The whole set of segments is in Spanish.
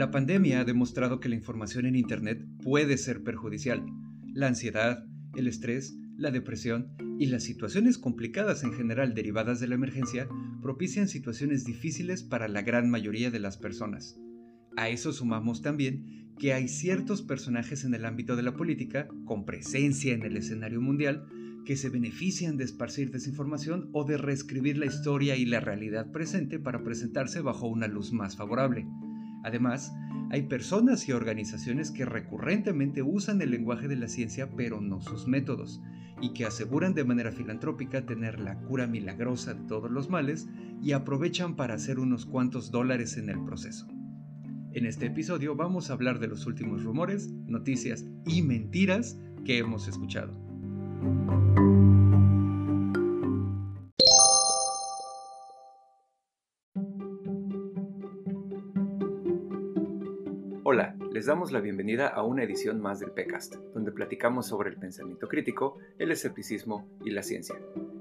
La pandemia ha demostrado que la información en Internet puede ser perjudicial. La ansiedad, el estrés, la depresión y las situaciones complicadas en general derivadas de la emergencia propician situaciones difíciles para la gran mayoría de las personas. A eso sumamos también que hay ciertos personajes en el ámbito de la política, con presencia en el escenario mundial, que se benefician de esparcir desinformación o de reescribir la historia y la realidad presente para presentarse bajo una luz más favorable. Además, hay personas y organizaciones que recurrentemente usan el lenguaje de la ciencia pero no sus métodos, y que aseguran de manera filantrópica tener la cura milagrosa de todos los males y aprovechan para hacer unos cuantos dólares en el proceso. En este episodio vamos a hablar de los últimos rumores, noticias y mentiras que hemos escuchado. Hola, les damos la bienvenida a una edición más del PECAST, donde platicamos sobre el pensamiento crítico, el escepticismo y la ciencia.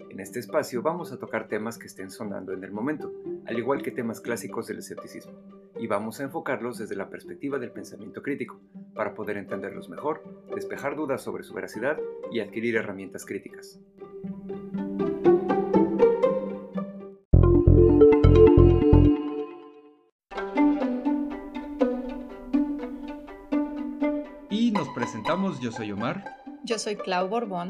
En este espacio vamos a tocar temas que estén sonando en el momento, al igual que temas clásicos del escepticismo, y vamos a enfocarlos desde la perspectiva del pensamiento crítico, para poder entenderlos mejor, despejar dudas sobre su veracidad y adquirir herramientas críticas. yo soy Omar. Yo soy Clau Borbón.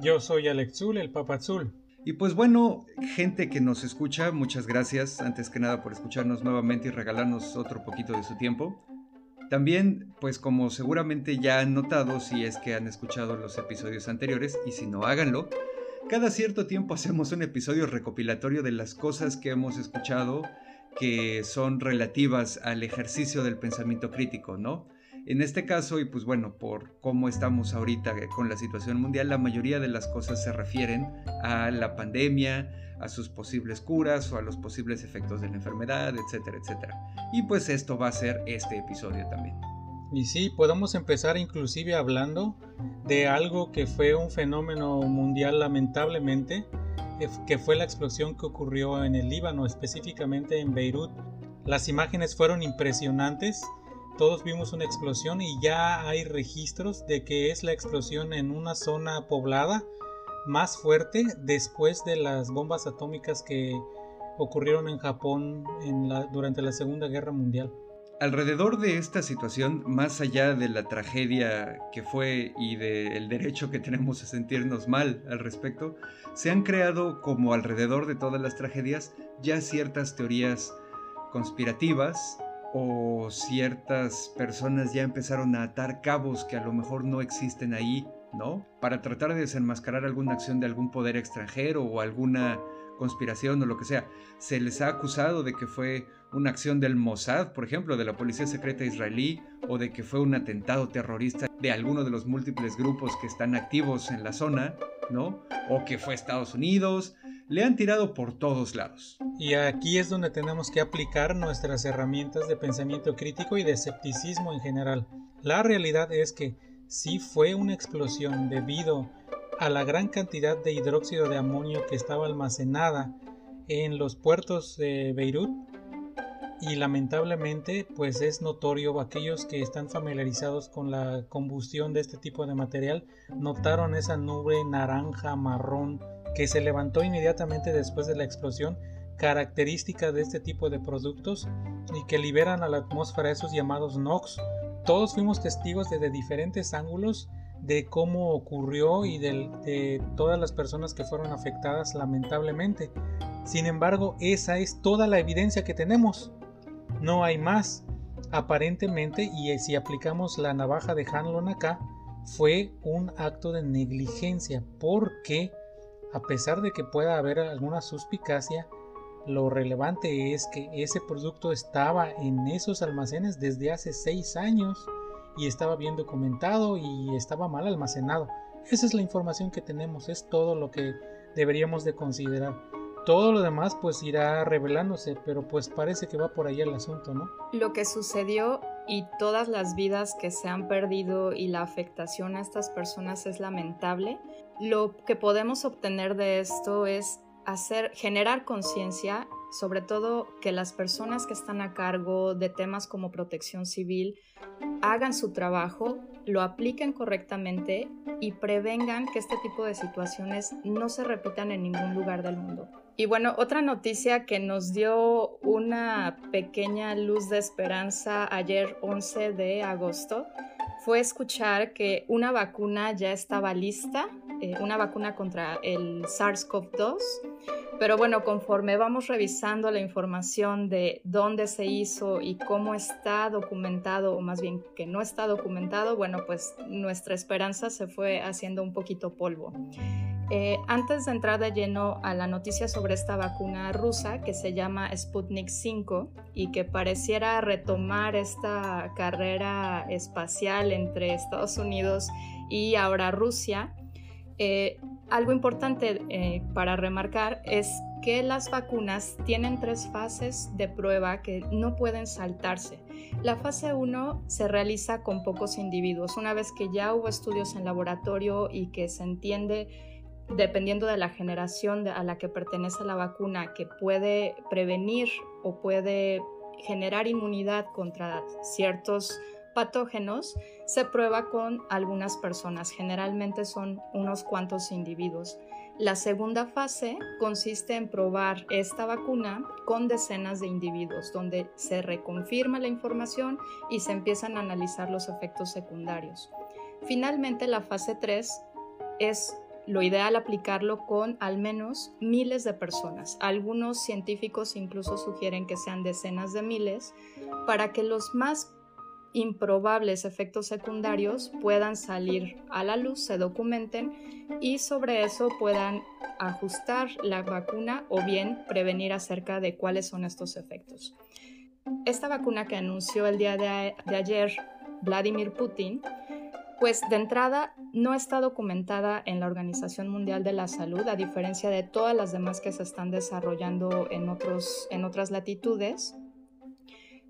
Yo soy Alexul, el Papazul. Y pues bueno, gente que nos escucha, muchas gracias antes que nada por escucharnos nuevamente y regalarnos otro poquito de su tiempo. También, pues como seguramente ya han notado si es que han escuchado los episodios anteriores y si no háganlo, cada cierto tiempo hacemos un episodio recopilatorio de las cosas que hemos escuchado que son relativas al ejercicio del pensamiento crítico, ¿no? En este caso, y pues bueno, por cómo estamos ahorita con la situación mundial, la mayoría de las cosas se refieren a la pandemia, a sus posibles curas o a los posibles efectos de la enfermedad, etcétera, etcétera. Y pues esto va a ser este episodio también. Y sí, podemos empezar inclusive hablando de algo que fue un fenómeno mundial lamentablemente, eh, que fue la explosión que ocurrió en el Líbano, específicamente en Beirut. Las imágenes fueron impresionantes todos vimos una explosión y ya hay registros de que es la explosión en una zona poblada más fuerte después de las bombas atómicas que ocurrieron en Japón durante la Segunda Guerra Mundial. Alrededor de esta situación, más allá de la tragedia que fue y del derecho que tenemos a sentirnos mal al respecto, se han creado, como alrededor de todas las tragedias, ya ciertas teorías conspirativas o ciertas personas ya empezaron a atar cabos que a lo mejor no existen ahí, ¿no? Para tratar de desenmascarar alguna acción de algún poder extranjero o alguna conspiración o lo que sea. Se les ha acusado de que fue una acción del Mossad, por ejemplo, de la Policía Secreta Israelí, o de que fue un atentado terrorista de alguno de los múltiples grupos que están activos en la zona, ¿no? O que fue Estados Unidos, le han tirado por todos lados. Y aquí es donde tenemos que aplicar nuestras herramientas de pensamiento crítico y de escepticismo en general. La realidad es que sí fue una explosión debido a la gran cantidad de hidróxido de amonio que estaba almacenada en los puertos de Beirut y lamentablemente pues es notorio aquellos que están familiarizados con la combustión de este tipo de material notaron esa nube naranja marrón que se levantó inmediatamente después de la explosión, característica de este tipo de productos y que liberan a la atmósfera esos llamados NOx. Todos fuimos testigos desde diferentes ángulos de cómo ocurrió y de, todas las personas que fueron afectadas lamentablemente. Sin embargo, esa es toda la evidencia que tenemos. No hay más. Aparentemente, y si aplicamos la navaja de Hanlon acá, fue un acto de negligencia porque a pesar de que pueda haber alguna suspicacia, lo relevante es que ese producto estaba en esos almacenes desde hace seis años y estaba bien documentado y estaba mal almacenado. Esa es la información que tenemos, es todo lo que deberíamos de considerar. Todo lo demás pues irá revelándose, pero pues parece que va por ahí el asunto, ¿no? Lo que sucedió y todas las vidas que se han perdido y la afectación a estas personas es lamentable. Lo que podemos obtener de esto es hacer, generar conciencia, sobre todo que las personas que están a cargo de temas como protección civil hagan su trabajo, lo apliquen correctamente y prevengan que este tipo de situaciones no se repitan en ningún lugar del mundo. Y bueno, otra noticia que nos dio una pequeña luz de esperanza ayer 11 de agosto fue escuchar que una vacuna ya estaba lista, eh, una vacuna contra el SARS-CoV-2 pero bueno, conforme vamos revisando la información de dónde se hizo y cómo está documentado, o más bien que no está documentado, bueno, pues nuestra esperanza se fue haciendo un poquito polvo. Eh, antes de entrar de lleno a la noticia sobre esta vacuna rusa que se llama Sputnik 5 y que pareciera retomar esta carrera espacial entre Estados Unidos y ahora Rusia, eh, algo importante eh, para remarcar es que las vacunas tienen tres fases de prueba que no pueden saltarse. La fase 1 se realiza con pocos individuos. Una vez que ya hubo estudios en laboratorio y que se entiende, dependiendo de la generación a la que pertenece la vacuna, que puede prevenir o puede generar inmunidad contra ciertos patógenos se prueba con algunas personas, generalmente son unos cuantos individuos. La segunda fase consiste en probar esta vacuna con decenas de individuos, donde se reconfirma la información y se empiezan a analizar los efectos secundarios. Finalmente, la fase 3 es lo ideal aplicarlo con al menos miles de personas. Algunos científicos incluso sugieren que sean decenas de miles para que los más improbables efectos secundarios puedan salir a la luz, se documenten y sobre eso puedan ajustar la vacuna o bien prevenir acerca de cuáles son estos efectos. Esta vacuna que anunció el día de, ayer Vladimir Putin, pues de entrada no está documentada en la Organización Mundial de la Salud, a diferencia de todas las demás que se están desarrollando en, otros, en otras latitudes.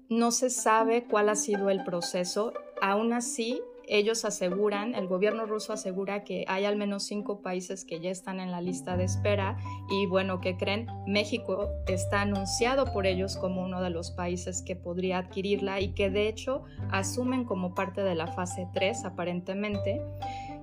No se sabe cuál ha sido el proceso. Aún así, ellos aseguran, el gobierno ruso asegura que hay al menos cinco países que ya están en la lista de espera y bueno, ¿qué creen? México está anunciado por ellos como uno de los países que podría adquirirla y que de hecho asumen como parte de la fase 3 aparentemente.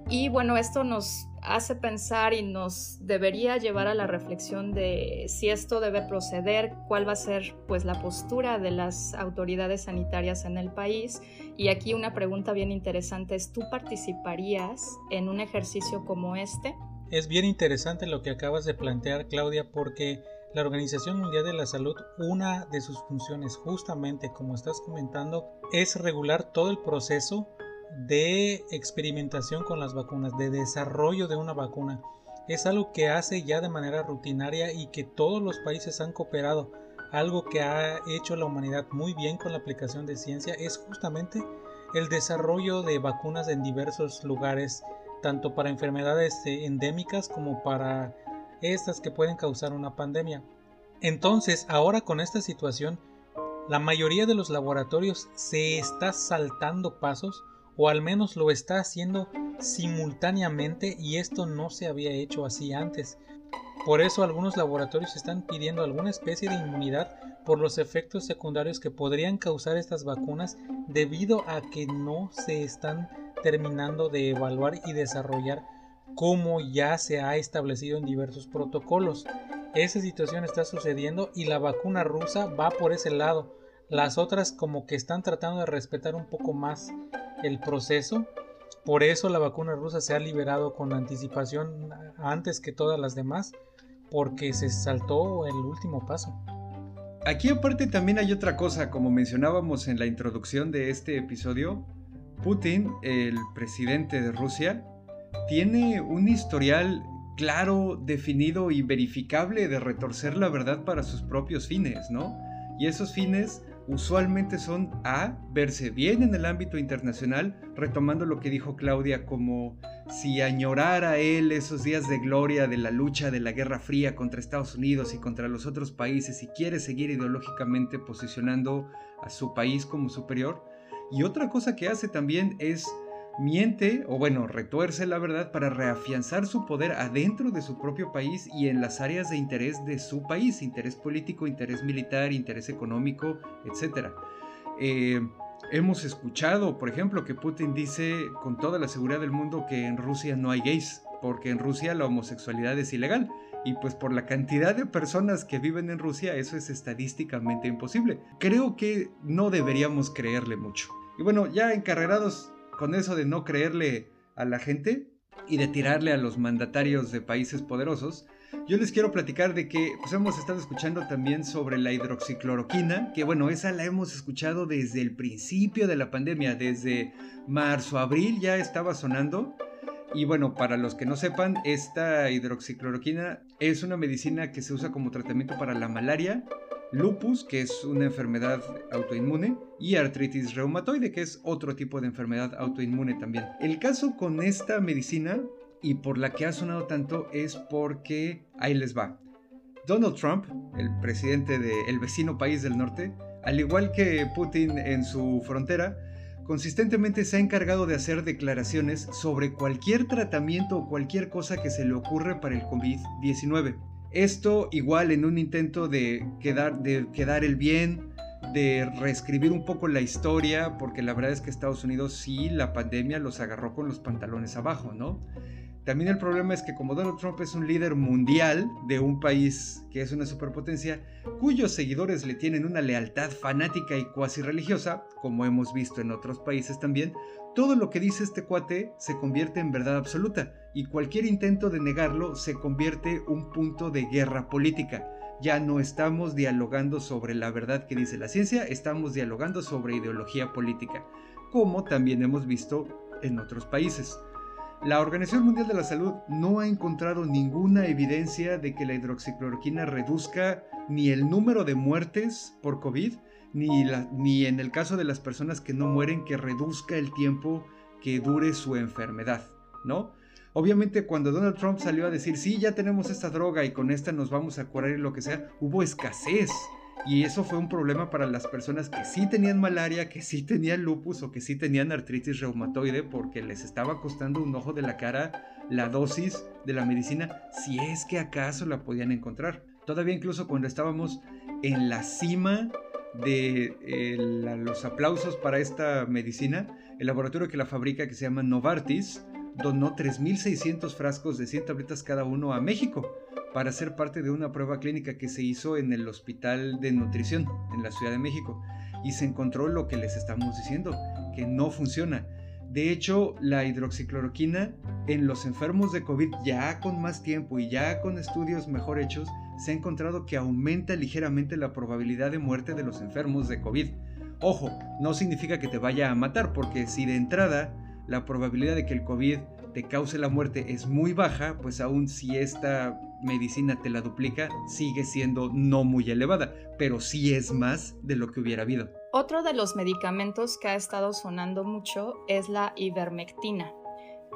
Y bueno, esto nos hace pensar y nos debería llevar a la reflexión de si esto debe proceder, cuál va a ser pues la postura de las autoridades sanitarias en el país. Y aquí una pregunta bien interesante es, ¿tú participarías en un ejercicio como este? Es bien interesante lo que acabas de plantear, Claudia, porque la Organización Mundial de la Salud, una de sus funciones, justamente como estás comentando, es regular todo el proceso de experimentación con las vacunas, de desarrollo de una vacuna. Es algo que hace ya de manera rutinaria y que todos los países han cooperado. Algo que ha hecho la humanidad muy bien con la aplicación de ciencia es justamente el desarrollo de vacunas en diversos lugares, tanto para enfermedades eh, endémicas como para estas que pueden causar una pandemia. Entonces, ahora con esta situación, la mayoría de los laboratorios se está saltando pasos o al menos lo está haciendo simultáneamente y esto no se había hecho así antes. Por eso algunos laboratorios están pidiendo alguna especie de inmunidad por los efectos secundarios que podrían causar estas vacunas debido a que no se están terminando de evaluar y desarrollar como ya se ha establecido en diversos protocolos. Esa situación está sucediendo y la vacuna rusa va por ese lado. Las otras como que están tratando de respetar un poco más el proceso. Por eso la vacuna rusa se ha liberado con anticipación antes que todas las demás, porque se saltó el último paso. Aquí aparte también hay otra cosa, como mencionábamos en la introducción de este episodio, Putin, el presidente de Rusia, tiene un historial claro, definido y verificable de retorcer la verdad para sus propios fines, ¿no? Y esos fines usualmente son A, verse bien en el ámbito internacional, retomando lo que dijo Claudia como si añorara él esos días de gloria de la lucha de la Guerra Fría contra Estados Unidos y contra los otros países y quiere seguir ideológicamente posicionando a su país como superior. Y otra cosa que hace también es miente o bueno, retuerce la verdad para reafianzar su poder adentro de su propio país y en las áreas de interés de su país, interés político, interés militar, interés económico, etc. Eh, hemos escuchado, por ejemplo, que Putin dice con toda la seguridad del mundo que en Rusia no hay gays, porque en Rusia la homosexualidad es ilegal. Y pues por la cantidad de personas que viven en Rusia, eso es estadísticamente imposible. Creo que no deberíamos creerle mucho. Y bueno, ya encarrerados con eso de no creerle a la gente y de tirarle a los mandatarios de países poderosos, yo les quiero platicar de que pues, hemos estado escuchando también sobre la hidroxicloroquina, que bueno, esa la hemos escuchado desde el principio de la pandemia, desde marzo, abril ya estaba sonando. Y bueno, para los que no sepan, esta hidroxicloroquina es una medicina que se usa como tratamiento para la malaria, lupus, que es una enfermedad autoinmune, y artritis reumatoide, que es otro tipo de enfermedad autoinmune también. El caso con esta medicina y por la que ha sonado tanto es porque ahí les va. Donald Trump, el presidente del vecino país del norte, al igual que Putin en su frontera, consistentemente se ha encargado de hacer declaraciones sobre cualquier tratamiento o cualquier cosa que se le ocurre para el COVID-19. Esto igual en un intento de quedar, de quedar el bien, de reescribir un poco la historia, porque la verdad es que Estados Unidos sí, la pandemia los agarró con los pantalones abajo, ¿no? También el problema es que como Donald Trump es un líder mundial de un país que es una superpotencia, cuyos seguidores le tienen una lealtad fanática y cuasi religiosa, como hemos visto en otros países también, todo lo que dice este cuate se convierte en verdad absoluta y cualquier intento de negarlo se convierte un punto de guerra política. Ya no estamos dialogando sobre la verdad que dice la ciencia, estamos dialogando sobre ideología política, como también hemos visto en otros países. La Organización Mundial de la Salud no ha encontrado ninguna evidencia de que la hidroxicloroquina reduzca ni el número de muertes por COVID, ni, ni en el caso de las personas que no mueren, que reduzca el tiempo que dure su enfermedad, ¿no? Obviamente cuando Donald Trump salió a decir, sí, ya tenemos esta droga y con esta nos vamos a curar y lo que sea, hubo escasez. Y eso fue un problema para las personas que sí tenían malaria, que sí tenían lupus o que sí tenían artritis reumatoide porque les estaba costando un ojo de la cara la dosis de la medicina si es que acaso la podían encontrar. Todavía incluso cuando estábamos en la cima de eh, los aplausos para esta medicina, el laboratorio que la fabrica, que se llama Novartis, donó 3.600 frascos de 100 tabletas cada uno a México para ser parte de una prueba clínica que se hizo en el Hospital de Nutrición en la Ciudad de México. Y se encontró lo que les estamos diciendo, que no funciona. De hecho, la hidroxicloroquina en los enfermos de COVID ya con más tiempo y ya con estudios mejor hechos, se ha encontrado que aumenta ligeramente la probabilidad de muerte de los enfermos de COVID. Ojo, no significa que te vaya a matar, porque si de entrada la probabilidad de que el COVID te cause la muerte es muy baja, pues aún si esta medicina te la duplica, sigue siendo no muy elevada, pero sí es más de lo que hubiera habido. Otro de los medicamentos que ha estado sonando mucho es la ivermectina,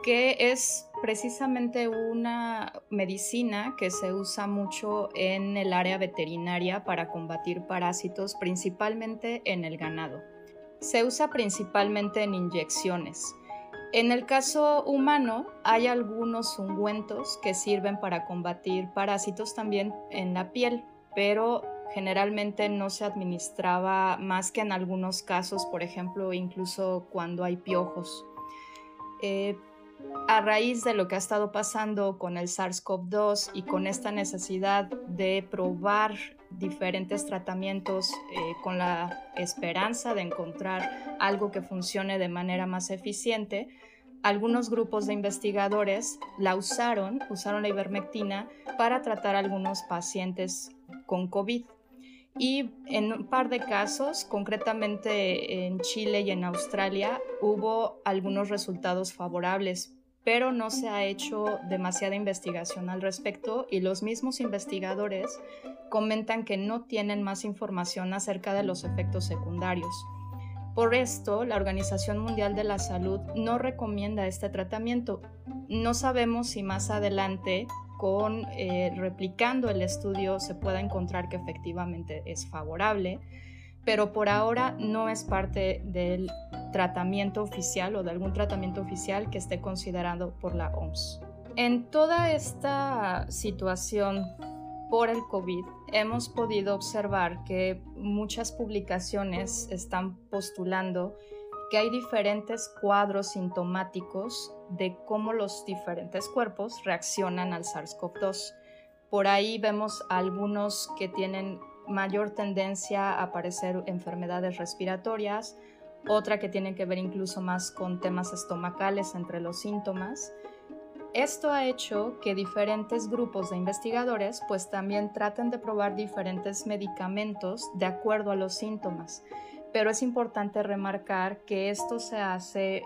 que es precisamente una medicina que se usa mucho en el área veterinaria para combatir parásitos, principalmente en el ganado. Se usa principalmente en inyecciones en el caso humano hay algunos ungüentos que sirven para combatir parásitos también en la piel, pero generalmente no se administraba más que en algunos casos, por ejemplo, incluso cuando hay piojos. Eh, a raíz de lo que ha estado pasando con el SARS-CoV-2 y con esta necesidad de probar diferentes tratamientos eh, con la esperanza de encontrar algo que funcione de manera más eficiente, algunos grupos de investigadores la usaron, usaron la ivermectina para tratar a algunos pacientes con COVID. Y en un par de casos, concretamente en Chile y en Australia, hubo algunos resultados favorables, pero no se ha hecho demasiada investigación al respecto y los mismos investigadores comentan que no tienen más información acerca de los efectos secundarios. Por esto, la Organización Mundial de la Salud no recomienda este tratamiento. No sabemos si más adelante, con eh, replicando el estudio, se pueda encontrar que efectivamente es favorable, pero por ahora no es parte del tratamiento oficial o de algún tratamiento oficial que esté considerado por la OMS. En toda esta situación por el COVID, hemos podido observar que muchas publicaciones están postulando que hay diferentes cuadros sintomáticos de cómo los diferentes cuerpos reaccionan al SARS-CoV-2. Por ahí vemos algunos que tienen mayor tendencia a aparecer enfermedades respiratorias, otra que tiene que ver incluso más con temas estomacales entre los síntomas. Esto ha hecho que diferentes grupos de investigadores pues también traten de probar diferentes medicamentos de acuerdo a los síntomas. Pero es importante remarcar que esto se hace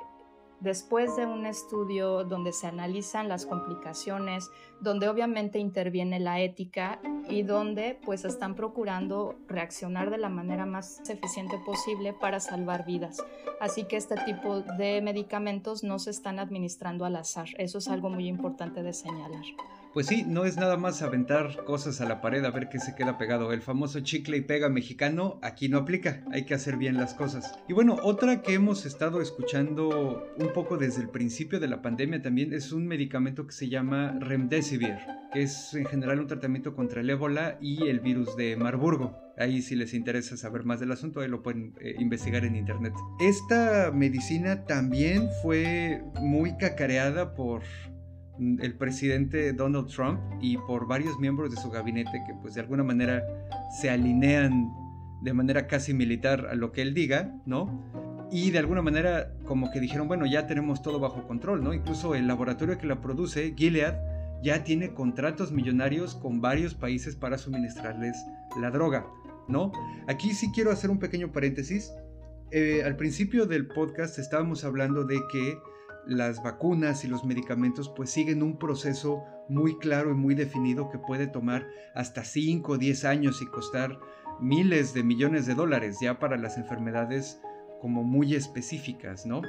después de un estudio donde se analizan las complicaciones, donde obviamente interviene la ética y donde pues están procurando reaccionar de la manera más eficiente posible para salvar vidas. Así que este tipo de medicamentos no se están administrando al azar. Eso es algo muy importante de señalar. Pues sí, no es nada más aventar cosas a la pared a ver qué se queda pegado. El famoso chicle y pega mexicano aquí no aplica, hay que hacer bien las cosas. Y bueno, otra que hemos estado escuchando un poco desde el principio de la pandemia también es un medicamento que se llama Remdesivir, que es en general un tratamiento contra el ébola y el virus de Marburgo. Ahí si les interesa saber más del asunto, ahí lo pueden eh, investigar en internet. Esta medicina también fue muy cacareada por el presidente Donald Trump y por varios miembros de su gabinete que pues de alguna manera se alinean de manera casi militar a lo que él diga, ¿no? Y de alguna manera como que dijeron, bueno, ya tenemos todo bajo control, ¿no? Incluso el laboratorio que la produce, Gilead, ya tiene contratos millonarios con varios países para suministrarles la droga, ¿no? Aquí sí quiero hacer un pequeño paréntesis. Eh, al principio del podcast estábamos hablando de que las vacunas y los medicamentos pues siguen un proceso muy claro y muy definido que puede tomar hasta 5 o 10 años y costar miles de millones de dólares ya para las enfermedades como muy específicas, ¿no?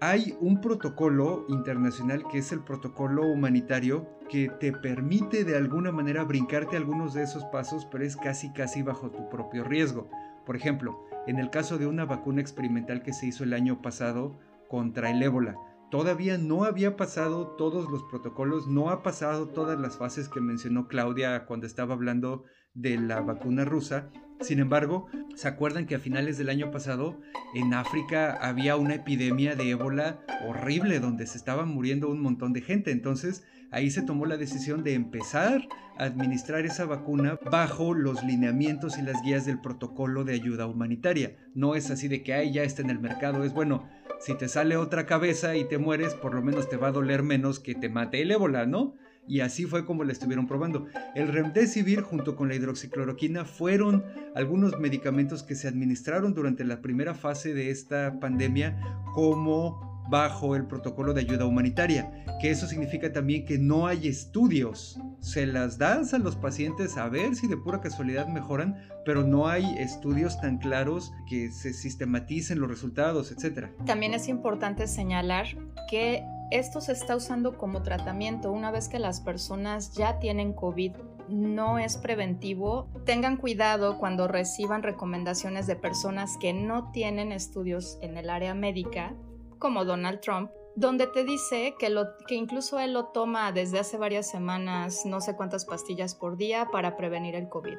Hay un protocolo internacional que es el protocolo humanitario que te permite de alguna manera brincarte algunos de esos pasos, pero es casi casi bajo tu propio riesgo. Por ejemplo, en el caso de una vacuna experimental que se hizo el año pasado contra el ébola, todavía no había pasado todos los protocolos, no ha pasado todas las fases que mencionó Claudia cuando estaba hablando de la vacuna rusa. Sin embargo, ¿se acuerdan que a finales del año pasado en África había una epidemia de ébola horrible donde se estaba muriendo un montón de gente? Entonces ahí se tomó la decisión de empezar a administrar esa vacuna bajo los lineamientos y las guías del protocolo de ayuda humanitaria. No es así de que ahí ya está en el mercado, es bueno, si te sale otra cabeza y te mueres, por lo menos te va a doler menos que te mate el ébola, ¿no? Y así fue como la estuvieron probando. El remdesivir junto con la hidroxicloroquina fueron algunos medicamentos que se administraron durante la primera fase de esta pandemia como bajo el protocolo de ayuda humanitaria, que eso significa también que no hay estudios. Se las das a los pacientes a ver si de pura casualidad mejoran, pero no hay estudios tan claros que se sistematicen los resultados, etc. También es importante señalar que esto se está usando como tratamiento una vez que las personas ya tienen COVID. No es preventivo. Tengan cuidado cuando reciban recomendaciones de personas que no tienen estudios en el área médica como Donald Trump, donde te dice que, lo, que incluso él lo toma desde hace varias semanas, no sé cuántas pastillas por día para prevenir el COVID.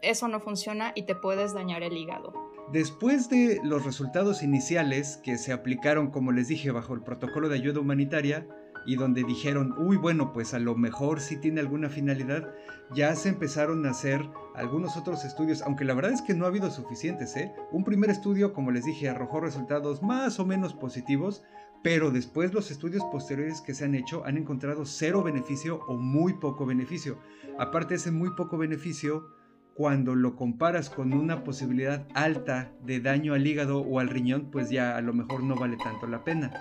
Eso no funciona y te puedes dañar el hígado. Después de los resultados iniciales que se aplicaron, como les dije, bajo el protocolo de ayuda humanitaria, y donde dijeron, uy, bueno, pues a lo mejor sí tiene alguna finalidad, ya se empezaron a hacer algunos otros estudios, aunque la verdad es que no ha habido suficientes, ¿eh? Un primer estudio, como les dije, arrojó resultados más o menos positivos, pero después los estudios posteriores que se han hecho han encontrado cero beneficio o muy poco beneficio. Aparte de ese muy poco beneficio, cuando lo comparas con una posibilidad alta de daño al hígado o al riñón, pues ya a lo mejor no vale tanto la pena.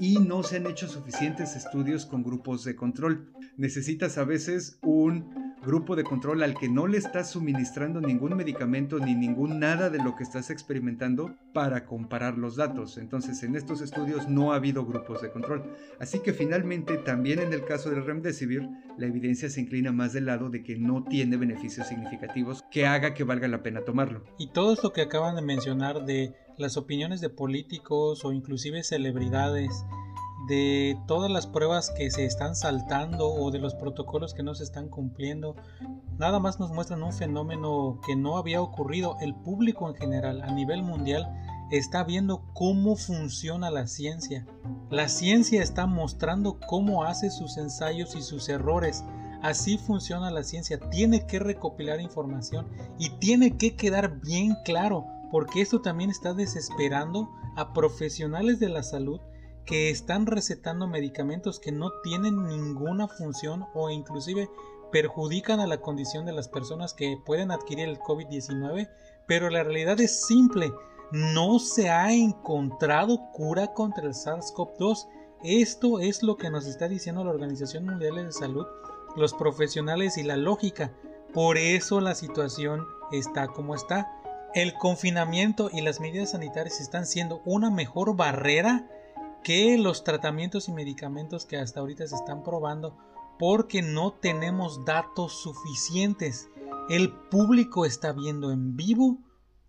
Y no se han hecho suficientes estudios con grupos de control. Necesitas a veces un grupo de control al que no le estás suministrando ningún medicamento ni ningún nada de lo que estás experimentando para comparar los datos. Entonces en estos estudios no ha habido grupos de control. Así que finalmente también en el caso del remdesivir la evidencia se inclina más del lado de que no tiene beneficios significativos que haga que valga la pena tomarlo. Y todo esto que acaban de mencionar de las opiniones de políticos o inclusive celebridades, de todas las pruebas que se están saltando o de los protocolos que no se están cumpliendo, nada más nos muestran un fenómeno que no había ocurrido. El público en general a nivel mundial está viendo cómo funciona la ciencia. La ciencia está mostrando cómo hace sus ensayos y sus errores. Así funciona la ciencia. Tiene que recopilar información y tiene que quedar bien claro, porque esto también está desesperando a profesionales de la salud que están recetando medicamentos que no tienen ninguna función o inclusive perjudican a la condición de las personas que pueden adquirir el COVID-19, pero la realidad es simple, no se ha encontrado cura contra el SARS-CoV-2. Esto es lo que nos está diciendo la Organización Mundial de Salud, los profesionales y la lógica. Por eso la situación está como está. El confinamiento y las medidas sanitarias están siendo una mejor barrera que los tratamientos y medicamentos que hasta ahorita se están probando porque no tenemos datos suficientes. El público está viendo en vivo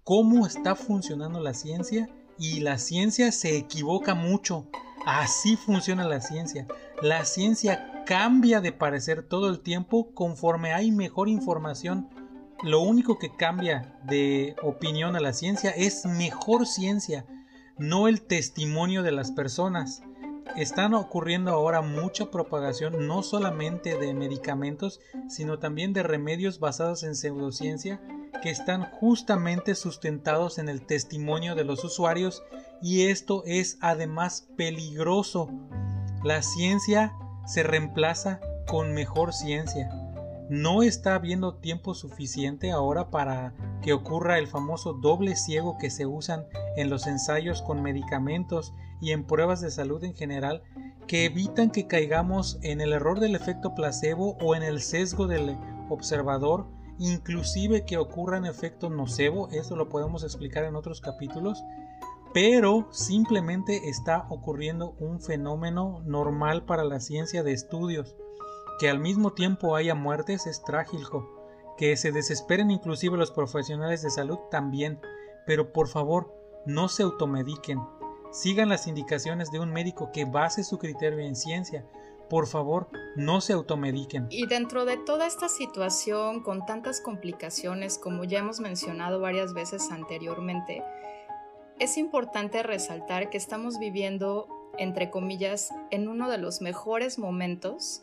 cómo está funcionando la ciencia y la ciencia se equivoca mucho. Así funciona la ciencia. La ciencia cambia de parecer todo el tiempo conforme hay mejor información. Lo único que cambia de opinión a la ciencia es mejor ciencia no el testimonio de las personas. Están ocurriendo ahora mucha propagación no solamente de medicamentos, sino también de remedios basados en pseudociencia que están justamente sustentados en el testimonio de los usuarios y esto es además peligroso. La ciencia se reemplaza con mejor ciencia no está habiendo tiempo suficiente ahora para que ocurra el famoso doble ciego que se usan en los ensayos con medicamentos y en pruebas de salud en general que evitan que caigamos en el error del efecto placebo o en el sesgo del observador, inclusive que ocurran efectos nocebo, esto lo podemos explicar en otros capítulos, pero simplemente está ocurriendo un fenómeno normal para la ciencia de estudios que al mismo tiempo haya muertes es trágico. Que se desesperen inclusive los profesionales de salud también. Pero por favor, no se automediquen. Sigan las indicaciones de un médico que base su criterio en ciencia. Por favor, no se automediquen. Y dentro de toda esta situación, con tantas complicaciones, como ya hemos mencionado varias veces anteriormente, es importante resaltar que estamos viviendo, entre comillas, en uno de los mejores momentos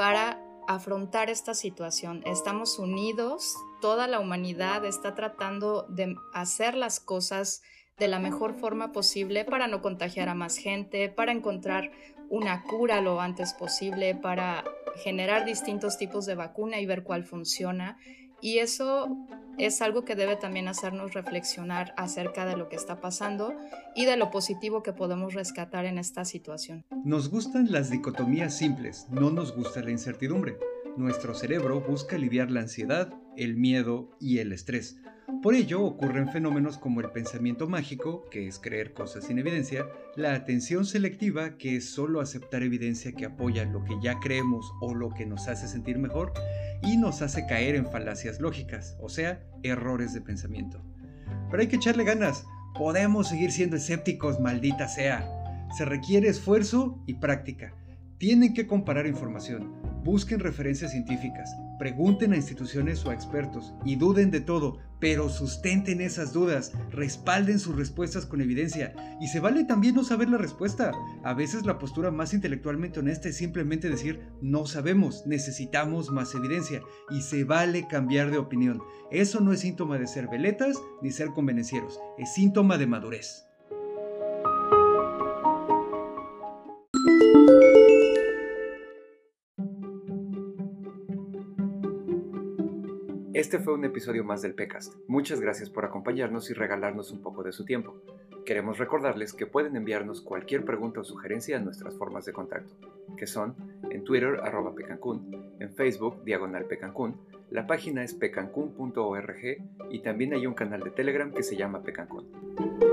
para afrontar esta situación. Estamos unidos, toda la humanidad está tratando de hacer las cosas de la mejor forma posible para no contagiar a más gente, para encontrar una cura lo antes posible, para generar distintos tipos de vacuna y ver cuál funciona. Y eso es algo que debe también hacernos reflexionar acerca de lo que está pasando y de lo positivo que podemos rescatar en esta situación. Nos gustan las dicotomías simples, no nos gusta la incertidumbre. Nuestro cerebro busca aliviar la ansiedad, el miedo y el estrés. Por ello ocurren fenómenos como el pensamiento mágico, que es creer cosas sin evidencia, la atención selectiva, que es solo aceptar evidencia que apoya lo que ya creemos o lo que nos hace sentir mejor, y nos hace caer en falacias lógicas, o sea, errores de pensamiento. Pero hay que echarle ganas, podemos seguir siendo escépticos, maldita sea. Se requiere esfuerzo y práctica. Tienen que comparar información, busquen referencias científicas, pregunten a instituciones o a expertos y duden de todo, pero sustenten esas dudas, respalden sus respuestas con evidencia y se vale también no saber la respuesta. A veces la postura más intelectualmente honesta es simplemente decir no sabemos, necesitamos más evidencia y se vale cambiar de opinión. Eso no es síntoma de ser veletas ni ser convenencieros, es síntoma de madurez. Este fue un episodio más del PECAST. Muchas gracias por acompañarnos y regalarnos un poco de su tiempo. Queremos recordarles que pueden enviarnos cualquier pregunta o sugerencia a nuestras formas de contacto, que son en Twitter arroba pecancún, en Facebook diagonal pecancún, la página es pecancún.org y también hay un canal de Telegram que se llama Pecancún.